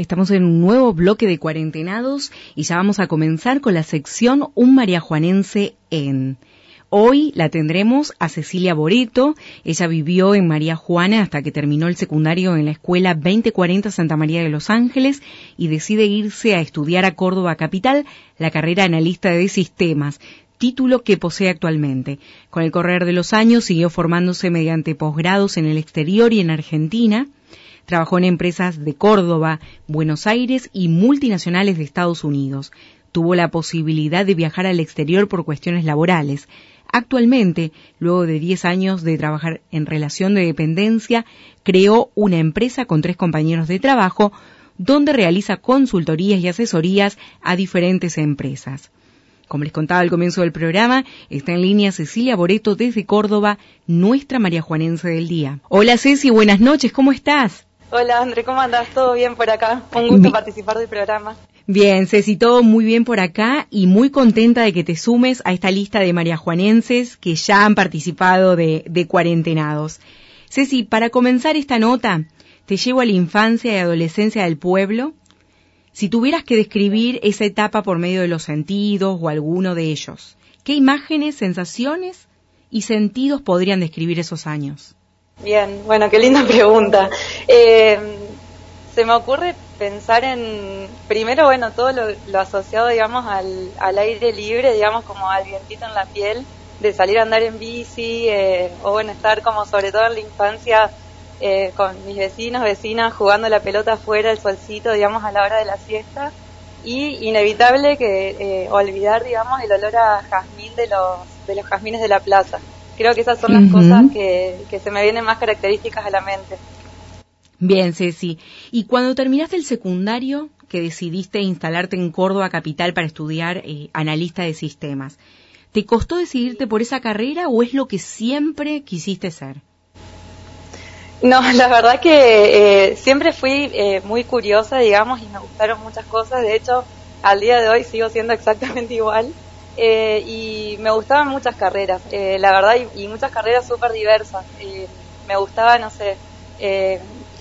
Estamos en un nuevo bloque de cuarentenados y ya vamos a comenzar con la sección Un mariajuanense en. Hoy la tendremos a Cecilia Boreto. Ella vivió en María Juana hasta que terminó el secundario en la escuela 2040 Santa María de los Ángeles y decide irse a estudiar a Córdoba Capital la carrera analista de sistemas, título que posee actualmente. Con el correr de los años siguió formándose mediante posgrados en el exterior y en Argentina Trabajó en empresas de Córdoba, Buenos Aires y multinacionales de Estados Unidos. Tuvo la posibilidad de viajar al exterior por cuestiones laborales. Actualmente, luego de 10 años de trabajar en relación de dependencia, creó una empresa con tres compañeros de trabajo donde realiza consultorías y asesorías a diferentes empresas. Como les contaba al comienzo del programa, está en línea Cecilia Boreto desde Córdoba, nuestra María Juanense del día. Hola Ceci, buenas noches, ¿cómo estás? Hola André, ¿cómo andas? ¿Todo bien por acá? Un gusto participar del programa. Bien, Ceci, todo muy bien por acá y muy contenta de que te sumes a esta lista de mariajuanenses que ya han participado de, de cuarentenados. Ceci, para comenzar esta nota, te llevo a la infancia y adolescencia del pueblo. Si tuvieras que describir esa etapa por medio de los sentidos o alguno de ellos, ¿qué imágenes, sensaciones y sentidos podrían describir esos años? Bien, bueno, qué linda pregunta. Eh, se me ocurre pensar en, primero, bueno, todo lo, asociado, digamos, al, al, aire libre, digamos, como al vientito en la piel, de salir a andar en bici, eh, o bueno, estar como sobre todo en la infancia eh, con mis vecinos, vecinas, jugando la pelota afuera, el solcito, digamos, a la hora de la siesta. Y inevitable que olvidar, digamos, el olor a jazmín de los, de los jazmines de la plaza. Creo que esas son las cosas que, se me vienen más características a la mente. Bien, Ceci. ¿Y cuando terminaste el secundario, que decidiste instalarte en Córdoba Capital para estudiar eh, analista de sistemas, ¿te costó decidirte por esa carrera o es lo que siempre quisiste ser? No, la verdad que eh, siempre fui eh, muy curiosa, digamos, y me gustaron muchas cosas. De hecho, al día de hoy sigo siendo exactamente igual. Eh, y me gustaban muchas carreras, eh, la verdad, y, muchas carreras súper diversas. Eh, me gustaba, no sé,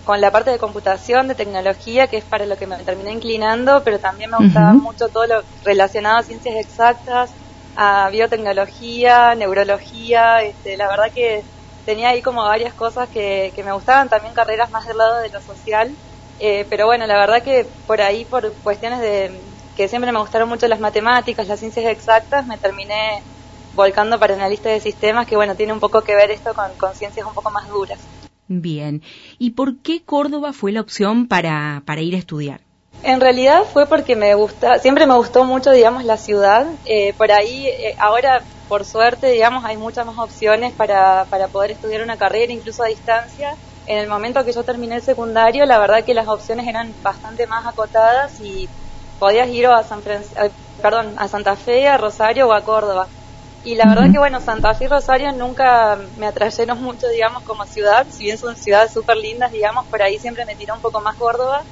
con la parte de computación, de tecnología, que es para lo que me terminé inclinando, pero también me gustaba mucho todo lo relacionado a ciencias exactas, a biotecnología, neurología, este, la verdad que tenía ahí como varias cosas que, que me gustaban, también carreras más del lado de lo social, pero bueno, la verdad que por ahí, por cuestiones de, que siempre me gustaron mucho las matemáticas, las ciencias exactas, me terminé volcando para analista de sistemas, que bueno, tiene un poco que ver esto con, ciencias un poco más duras. Bien. ¿Y por qué Córdoba fue la opción para, para ir a estudiar? En realidad fue porque me gusta, siempre me gustó mucho, digamos, la ciudad. Eh, por ahí, eh, ahora, por suerte, digamos, hay muchas más opciones para, para poder estudiar una carrera, incluso a distancia. En el momento que yo terminé el secundario, la verdad que las opciones eran bastante más acotadas y podías ir a San eh, perdón, a Santa Fe, a Rosario o a Córdoba. Y la verdad que bueno, Santa Fe y Rosario nunca me atrayeron mucho, digamos, como ciudad, si bien son ciudades súper lindas, digamos, por ahí siempre me tiró un poco más Córdoba.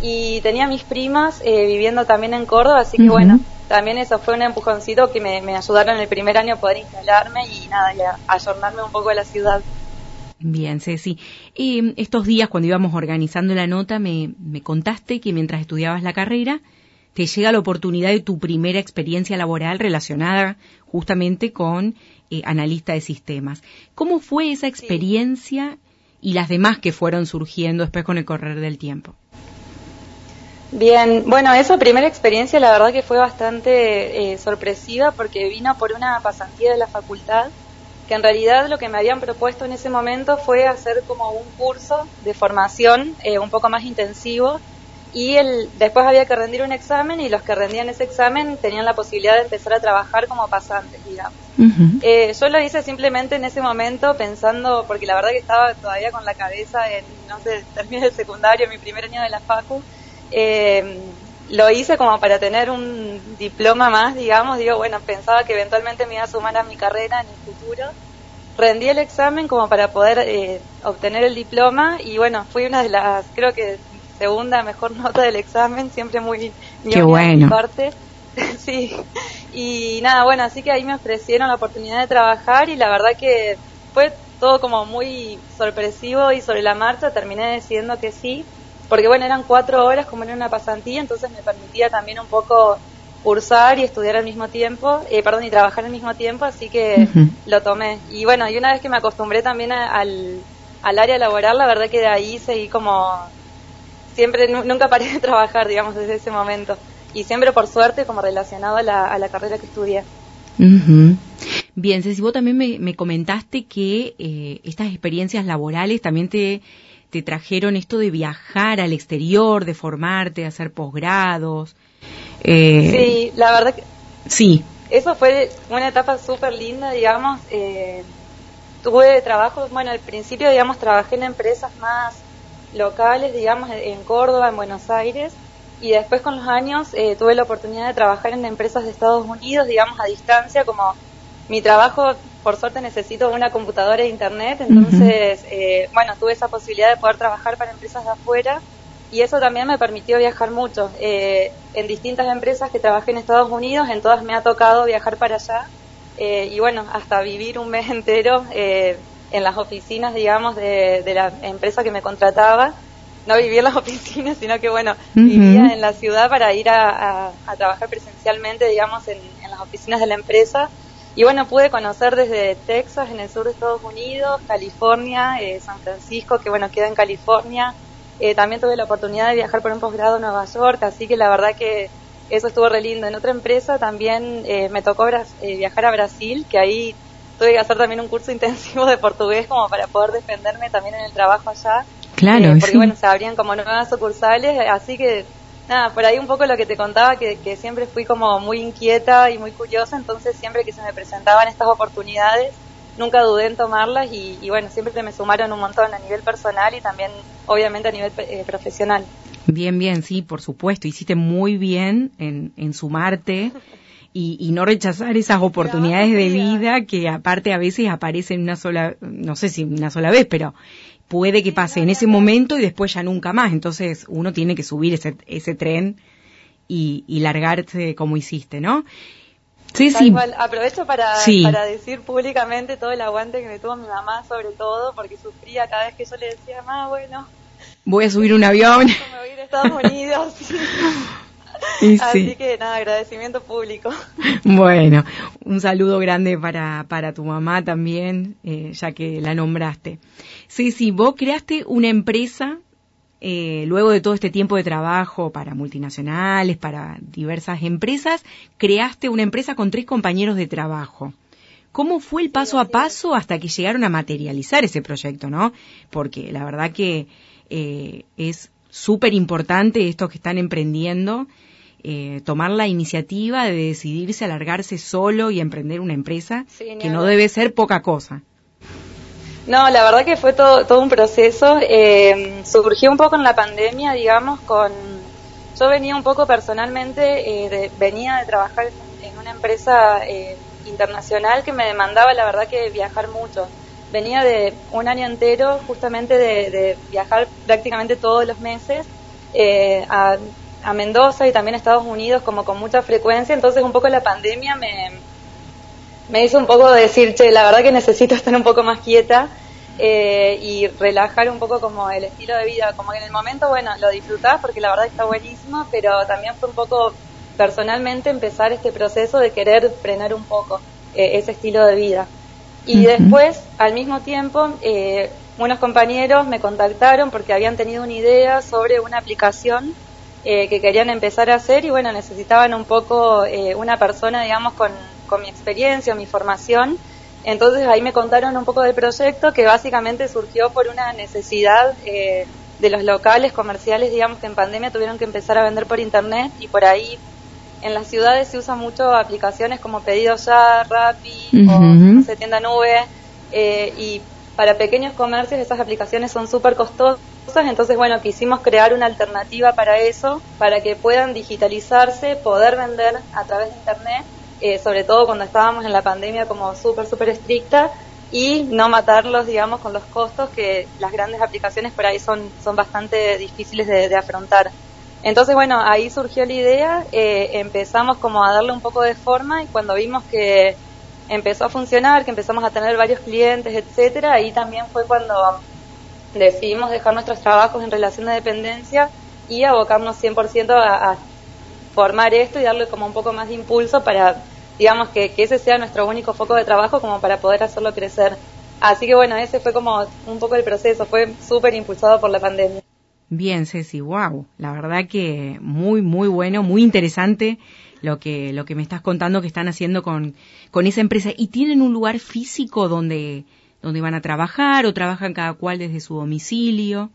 Y tenía mis primas eh, viviendo también en Córdoba, así que bueno, también eso fue un empujoncito que me, ayudaron en el primer año a poder instalarme y nada, y a ayornarme un poco a la ciudad. Bien, Ceci. Y estos días, cuando íbamos organizando la nota, me, me contaste que mientras estudiabas la carrera, te llega la oportunidad de tu primera experiencia laboral relacionada justamente con eh, analista de sistemas. ¿Cómo fue esa experiencia y las demás que fueron surgiendo después con el correr del tiempo? Bien, bueno, esa primera experiencia la verdad que fue bastante eh, sorpresiva porque vino por una pasantía de la facultad, que en realidad lo que me habían propuesto en ese momento fue hacer como un curso de formación eh, un poco más intensivo y el, después había que rendir un examen y los que rendían ese examen tenían la posibilidad de empezar a trabajar como pasantes, digamos. Eh, yo lo hice simplemente en ese momento pensando, porque la verdad que estaba todavía con la cabeza en, no sé, terminé el secundario, mi primer año de la facu, eh, lo hice como para tener un diploma más, digamos, digo, bueno, pensaba que eventualmente me iba a sumar a mi carrera en el futuro. Rendí el examen como para poder eh, obtener el diploma y bueno, fui una de las, creo que segunda mejor nota del examen, siempre muy Qué bueno. parte. sí. Y nada, bueno, así que ahí me ofrecieron la oportunidad de trabajar y la verdad que fue todo como muy sorpresivo y sobre la marcha terminé decidiendo que sí. porque bueno, eran cuatro horas como en una pasantía, entonces me permitía también un poco cursar y estudiar al mismo tiempo, eh, perdón, y trabajar al mismo tiempo, así que lo tomé. Y bueno, y una vez que me acostumbré también al, al área laboral, la verdad que de ahí seguí como, siempre, nunca paré de trabajar, digamos, desde ese momento. Y siempre, por suerte, como relacionado a la, a la carrera que estudié. Bien, Ceci, vos también me, comentaste que eh, estas experiencias laborales también te, te trajeron esto de viajar al exterior, de formarte, de hacer posgrados. Eh, sí, la verdad que... Sí. Eso fue una etapa súper linda, digamos. Eh, tuve trabajo, bueno, al principio, digamos, trabajé en empresas más locales, digamos, en Córdoba, en Buenos Aires, y después con los años eh, tuve la oportunidad de trabajar en empresas de Estados Unidos, digamos, a distancia, como mi trabajo, por suerte, necesito una computadora e internet, entonces, eh, bueno, tuve esa posibilidad de poder trabajar para empresas de afuera. Y eso también me permitió viajar mucho. Eh, en distintas empresas que trabajé en Estados Unidos, en todas me ha tocado viajar para allá. Eh, y bueno, hasta vivir un mes entero eh, en las oficinas, digamos, de, la empresa que me contrataba. No vivía en las oficinas, sino que bueno, vivía en la ciudad para ir a, trabajar presencialmente, digamos, en, las oficinas de la empresa. Y bueno, pude conocer desde Texas, en el sur de Estados Unidos, California, San Francisco, que bueno, queda en California, eh, también tuve la oportunidad de viajar por un posgrado a Nueva York, así que la verdad que eso estuvo re lindo. En otra empresa también eh, me tocó eh, viajar a Brasil, que ahí tuve que hacer también un curso intensivo de portugués como para poder defenderme también en el trabajo allá. Claro, Porque bueno, se abrían como nuevas sucursales, así que nada, por ahí un poco lo que te contaba, que, que siempre fui como muy inquieta y muy curiosa, entonces siempre que se me presentaban estas oportunidades, nunca dudé en tomarlas y, bueno, siempre me sumaron un montón a nivel personal y también obviamente a nivel eh, profesional. Bien, bien, sí, por supuesto, hiciste muy bien en, en sumarte. Y, no rechazar esas oportunidades de vida que aparte a veces aparecen una sola, no sé si una sola vez, pero puede que pase en ese momento y después ya nunca más. Entonces uno tiene que subir ese, ese tren y, y largarse como hiciste, ¿no? Sí, sí. Aprovecho para, para decir públicamente todo el aguante que me tuvo mi mamá, sobre todo, porque sufría cada vez que yo le decía, mamá, bueno. Voy a subir un avión. Me voy a ir a Estados Unidos. Así que nada, agradecimiento público. Bueno, un saludo grande para, para tu mamá también, eh, ya que la nombraste. Sí, sí, vos creaste una empresa eh, luego de todo este tiempo de trabajo para multinacionales, para diversas empresas, creaste una empresa con tres compañeros de trabajo. ¿Cómo fue el paso a paso hasta que llegaron a materializar ese proyecto, no? Porque la verdad que eh, es súper importante estos que están emprendiendo, eh, tomar la iniciativa de decidirse a largarse solo y emprender una empresa, que no debe ser poca cosa. No, la verdad que fue todo, todo un proceso. Eh, surgió un poco en la pandemia, digamos, con... Yo venía un poco personalmente, eh, venía de trabajar en una empresa eh, internacional que me demandaba, la verdad, que viajar mucho. Venía de un año entero justamente de, viajar prácticamente todos los meses a, a Mendoza y también a Estados Unidos como con mucha frecuencia, entonces un poco la pandemia me me hizo un poco decir, che, la verdad que necesito estar un poco más quieta eh, y relajar un poco como el estilo de vida. Como que en el momento, bueno, lo disfrutás porque la verdad está buenísimo, pero también fue un poco personalmente empezar este proceso de querer frenar un poco eh, ese estilo de vida. Y después, al mismo tiempo, eh, unos compañeros me contactaron porque habían tenido una idea sobre una aplicación que querían empezar a hacer y bueno, necesitaban un poco una persona, digamos, con con mi experiencia, mi formación. Entonces ahí me contaron un poco del proyecto que básicamente surgió por una necesidad eh, de los locales comerciales, digamos que en pandemia tuvieron que empezar a vender por internet y por ahí en las ciudades se usan mucho aplicaciones como Pedido Ya, Rappi o no tienda nube eh, y para pequeños comercios esas aplicaciones son súper costosas, entonces bueno, quisimos crear una alternativa para eso, para que puedan digitalizarse, poder vender a través de internet eh, sobre todo cuando estábamos en la pandemia como súper, súper estricta y no matarlos, digamos, con los costos que las grandes aplicaciones por ahí son, son bastante difíciles de, afrontar. Entonces, bueno, ahí surgió la idea, eh, empezamos como a darle un poco de forma y cuando vimos que empezó a funcionar, que empezamos a tener varios clientes, etcétera, ahí también fue cuando decidimos dejar nuestros trabajos en relación de dependencia y abocarnos 100% a, a formar esto y darle como un poco más de impulso para, digamos, que, que ese sea nuestro único foco de trabajo como para poder hacerlo crecer. Así que bueno, ese fue como un poco el proceso, fue súper impulsado por la pandemia. Bien, Ceci, wow, la verdad que muy, muy bueno, muy interesante lo que, lo que me estás contando que están haciendo con, con esa empresa. ¿Y tienen un lugar físico donde, donde van a trabajar o trabajan cada cual desde su domicilio?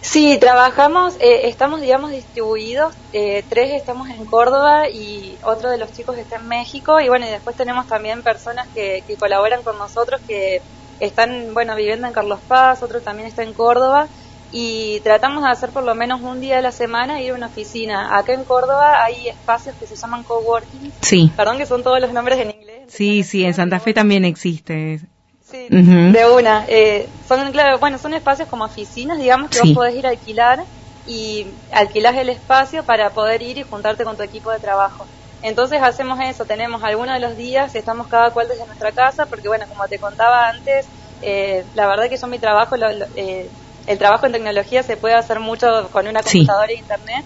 Sí, trabajamos, eh, estamos, digamos, distribuidos. Eh, tres estamos en Córdoba y otro de los chicos está en México. Y bueno, y después tenemos también personas que, que colaboran con nosotros que están, bueno, viviendo en Carlos Paz, otro también está en Córdoba. Y tratamos de hacer por lo menos un día a la semana ir a una oficina. Acá en Córdoba hay espacios que se llaman coworking. Sí. Perdón que son todos los nombres en inglés. Sí, sí, en Santa Fe también existe. Sí, de una. Eh, son, claro, bueno, son espacios como oficinas, digamos, que vos podés ir a alquilar y alquilás el espacio para poder ir y juntarte con tu equipo de trabajo. Entonces hacemos eso, tenemos algunos de los días, estamos cada cual desde nuestra casa, porque bueno, como te contaba antes, eh, la verdad que yo mi trabajo, eh, el trabajo en tecnología se puede hacer mucho con una computadora e internet.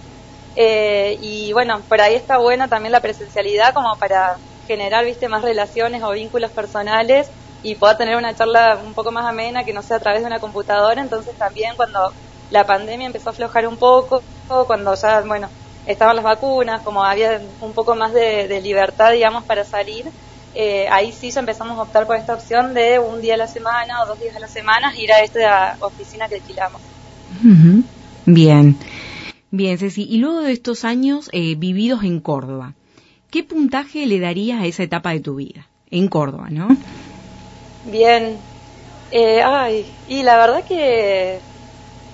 y bueno, por ahí está bueno también la presencialidad como para generar, viste, más relaciones o vínculos personales y pueda tener una charla un poco más amena que no sea a través de una computadora. Entonces también cuando la pandemia empezó a aflojar un poco, cuando ya, bueno, estaban las vacunas, como había un poco más de, libertad, digamos, para salir, eh, ahí sí ya empezamos a optar por esta opción de un día a la semana o dos días a la semana ir a esta oficina que alquilamos. Bien, bien, Ceci. Y luego de estos años eh, vividos en Córdoba, ¿qué puntaje le darías a esa etapa de tu vida? En Córdoba, ¿no? Bien. Eh, ay, y la verdad que,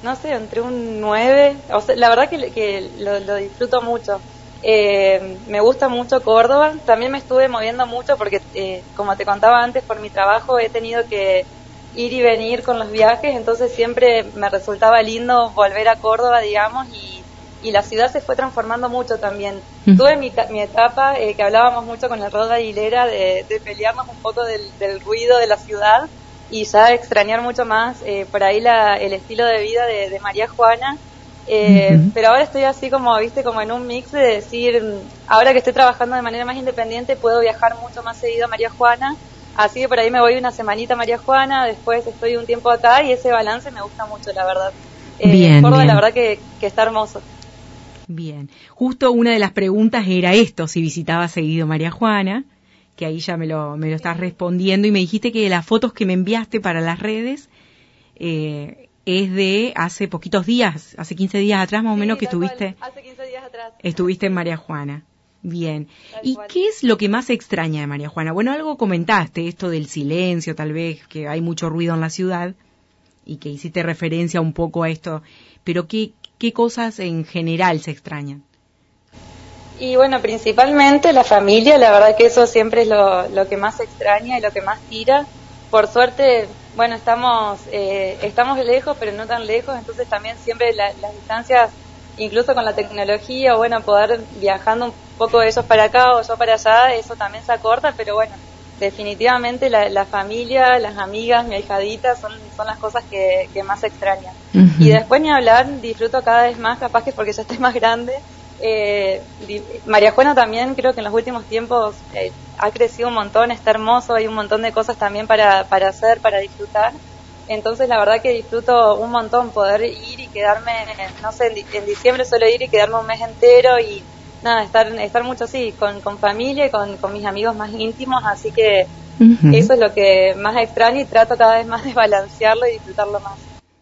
no sé, entre un 9, o sea, la verdad que, que lo, disfruto mucho. Eh, me gusta mucho Córdoba, también me estuve moviendo mucho porque, eh, como te contaba antes, por mi trabajo he tenido que ir y venir con los viajes, entonces siempre me resultaba lindo volver a Córdoba, digamos, y y la ciudad se fue transformando mucho también. Tuve mi, mi etapa eh, que hablábamos mucho con la Roda Aguilera de, de pelearnos un poco del, ruido de la ciudad y ya extrañar mucho más eh, por ahí la, el estilo de vida de, María Juana. Eh, pero ahora estoy así como, viste, como en un mix de decir, ahora que estoy trabajando de manera más independiente, puedo viajar mucho más seguido a María Juana. Así que por ahí me voy una semanita a María Juana, después estoy un tiempo acá y ese balance me gusta mucho, la verdad. bien, Córdoba, la verdad que, que está hermoso. Bien, justo una de las preguntas era esto, si visitaba seguido María Juana, que ahí ya me lo, me lo estás respondiendo y me dijiste que las fotos que me enviaste para las redes eh, es de hace poquitos días, hace 15 días atrás más o menos que estuviste, hace 15 días atrás. estuviste en María Juana. Bien. ¿Y qué es lo que más extraña de María Juana? Bueno, algo comentaste, esto del silencio, tal vez, que hay mucho ruido en la ciudad y que hiciste referencia un poco a esto, pero ¿qué, ¿qué cosas en general se extrañan? Y bueno, principalmente la familia, la verdad que eso siempre es lo, lo que más extraña y lo que más tira. Por suerte, bueno, estamos, eh, estamos lejos, pero no tan lejos, entonces también siempre las distancias, incluso con la tecnología, o bueno, poder viajando un poco ellos para acá o yo para allá, eso también se acorta, pero bueno, definitivamente la, familia, las amigas, mi ahijadita son, son las cosas que, más extrañan. Y después ni hablar, disfruto cada vez más, capaz que porque ya estoy más grande. Eh, María Juana también creo que en los últimos tiempos eh, ha crecido un montón, está hermoso, hay un montón de cosas también para, para hacer, para disfrutar. Entonces la verdad que disfruto un montón poder ir y quedarme, no sé, en, diciembre suelo ir y quedarme un mes entero y nada, estar, estar mucho así, con, con familia y con, mis amigos más íntimos, así que eso es lo que más extraño y trato cada vez más de balancearlo y disfrutarlo más.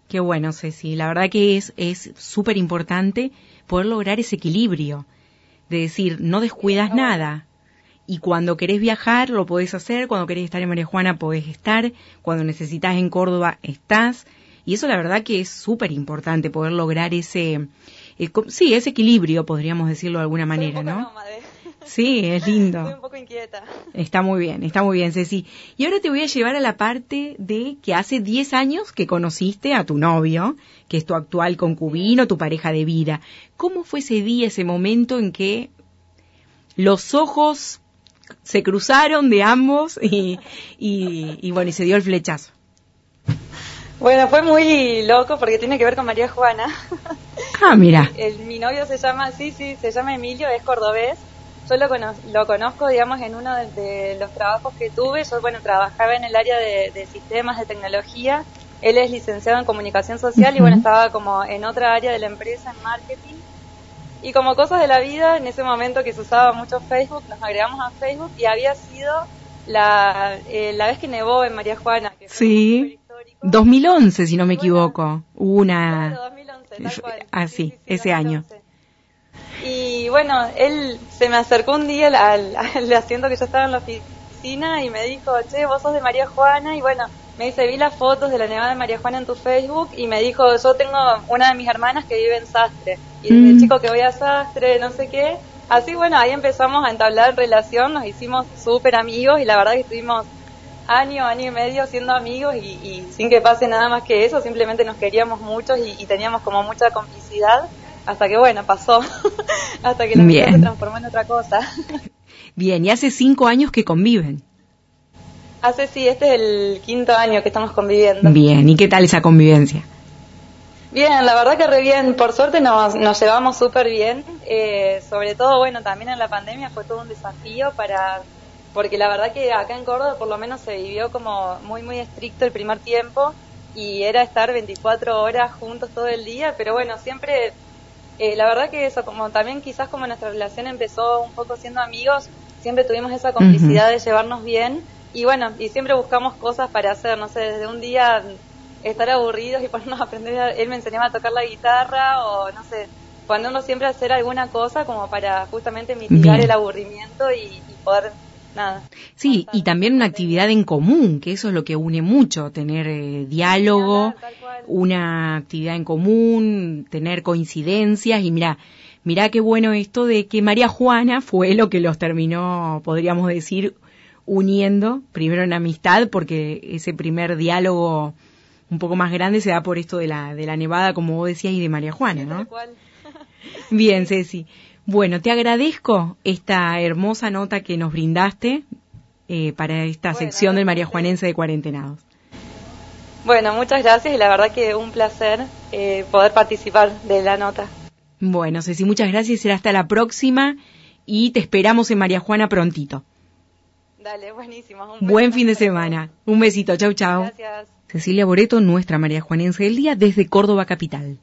Qué bueno, Ceci. La verdad que es es súper importante poder lograr ese equilibrio, de decir, no descuidas nada. Y cuando querés viajar, lo podés hacer, cuando querés estar en María Juana, podés estar, cuando necesitas en Córdoba, estás. Y eso la verdad que es súper importante, poder lograr ese, eh, sí, ese equilibrio, podríamos decirlo de alguna manera, ¿no? Sí, es lindo. Estoy un poco inquieta. Está muy bien, está muy bien, Ceci. Y ahora te voy a llevar a la parte de que hace 10 años que conociste a tu novio, que es tu actual concubino, tu pareja de vida. ¿Cómo fue ese día, ese momento en que los ojos se cruzaron de ambos y, y, y bueno, y se dio el flechazo? Bueno, fue muy loco porque tiene que ver con María Juana. Ah, mira. El, mi novio se llama, sí, sí, se llama Emilio, es cordobés. Yo lo, lo conozco, digamos, en uno de, los trabajos que tuve. Yo, bueno, trabajaba en el área de, sistemas de tecnología. Él es licenciado en comunicación social y, bueno, estaba como en otra área de la empresa, en marketing. Y como cosas de la vida, en ese momento que se usaba mucho Facebook, nos agregamos a Facebook y había sido la, eh, la vez que nevó en María Juana. Que sí. 2011, si no me equivoco. Hubo una... Claro, 2011, tal cual. Ah, sí, ese año. Y bueno, él se me acercó un día al, al, asiento que yo estaba en la oficina y me dijo, che, vos sos de María Juana. Y bueno, me dice, vi las fotos de la nevada de María Juana en tu Facebook y me dijo, yo tengo una de mis hermanas que vive en Sastre. Y desde mm. chico que voy a Sastre, no sé qué. Así bueno, ahí empezamos a entablar relación, nos hicimos súper amigos y la verdad que estuvimos año, año y medio siendo amigos y, sin que pase nada más que eso, simplemente nos queríamos mucho y, teníamos como mucha complicidad hasta que bueno, pasó, hasta que la vida se transformó en otra cosa. Bien, y hace cinco años que conviven. Hace sí, este es el quinto año que estamos conviviendo. Bien, ¿y qué tal esa convivencia? Bien, la verdad que re bien, por suerte nos, nos llevamos súper bien, eh, sobre todo, bueno, también en la pandemia fue todo un desafío para porque la verdad que acá en Córdoba por lo menos se vivió como muy, muy estricto el primer tiempo y era estar 24 horas juntos todo el día, pero bueno, siempre, eh, la verdad que eso, como también quizás como nuestra relación empezó un poco siendo amigos, siempre tuvimos esa complicidad de llevarnos bien y bueno, y siempre buscamos cosas para hacer, no sé, desde un día estar aburridos y ponernos a aprender, él me enseñaba a tocar la guitarra o no sé, uno siempre hacer alguna cosa como para justamente mitigar el aburrimiento y, y poder Sí, y también una actividad en común, que eso es lo que une mucho, tener eh, diálogo, una actividad en común, tener coincidencias. Y mira, mira qué bueno esto de que María Juana fue lo que los terminó, podríamos decir, uniendo, primero en amistad, porque ese primer diálogo un poco más grande se da por esto de la, de la nevada, como vos decías, y de María Juana, ¿no? Bien, Ceci. Bueno, te agradezco esta hermosa nota que nos brindaste eh, para esta sección del María Juanense de Cuarentenados. Bueno, muchas gracias y la verdad que un placer eh, poder participar de la nota. Bueno, Ceci, muchas gracias. Será hasta la próxima y te esperamos en María Juana prontito. Dale, buenísimo. Buen fin de semana. Un besito. Chau, chau. Gracias. Cecilia Boreto, nuestra María Juanense del día, desde Córdoba Capital.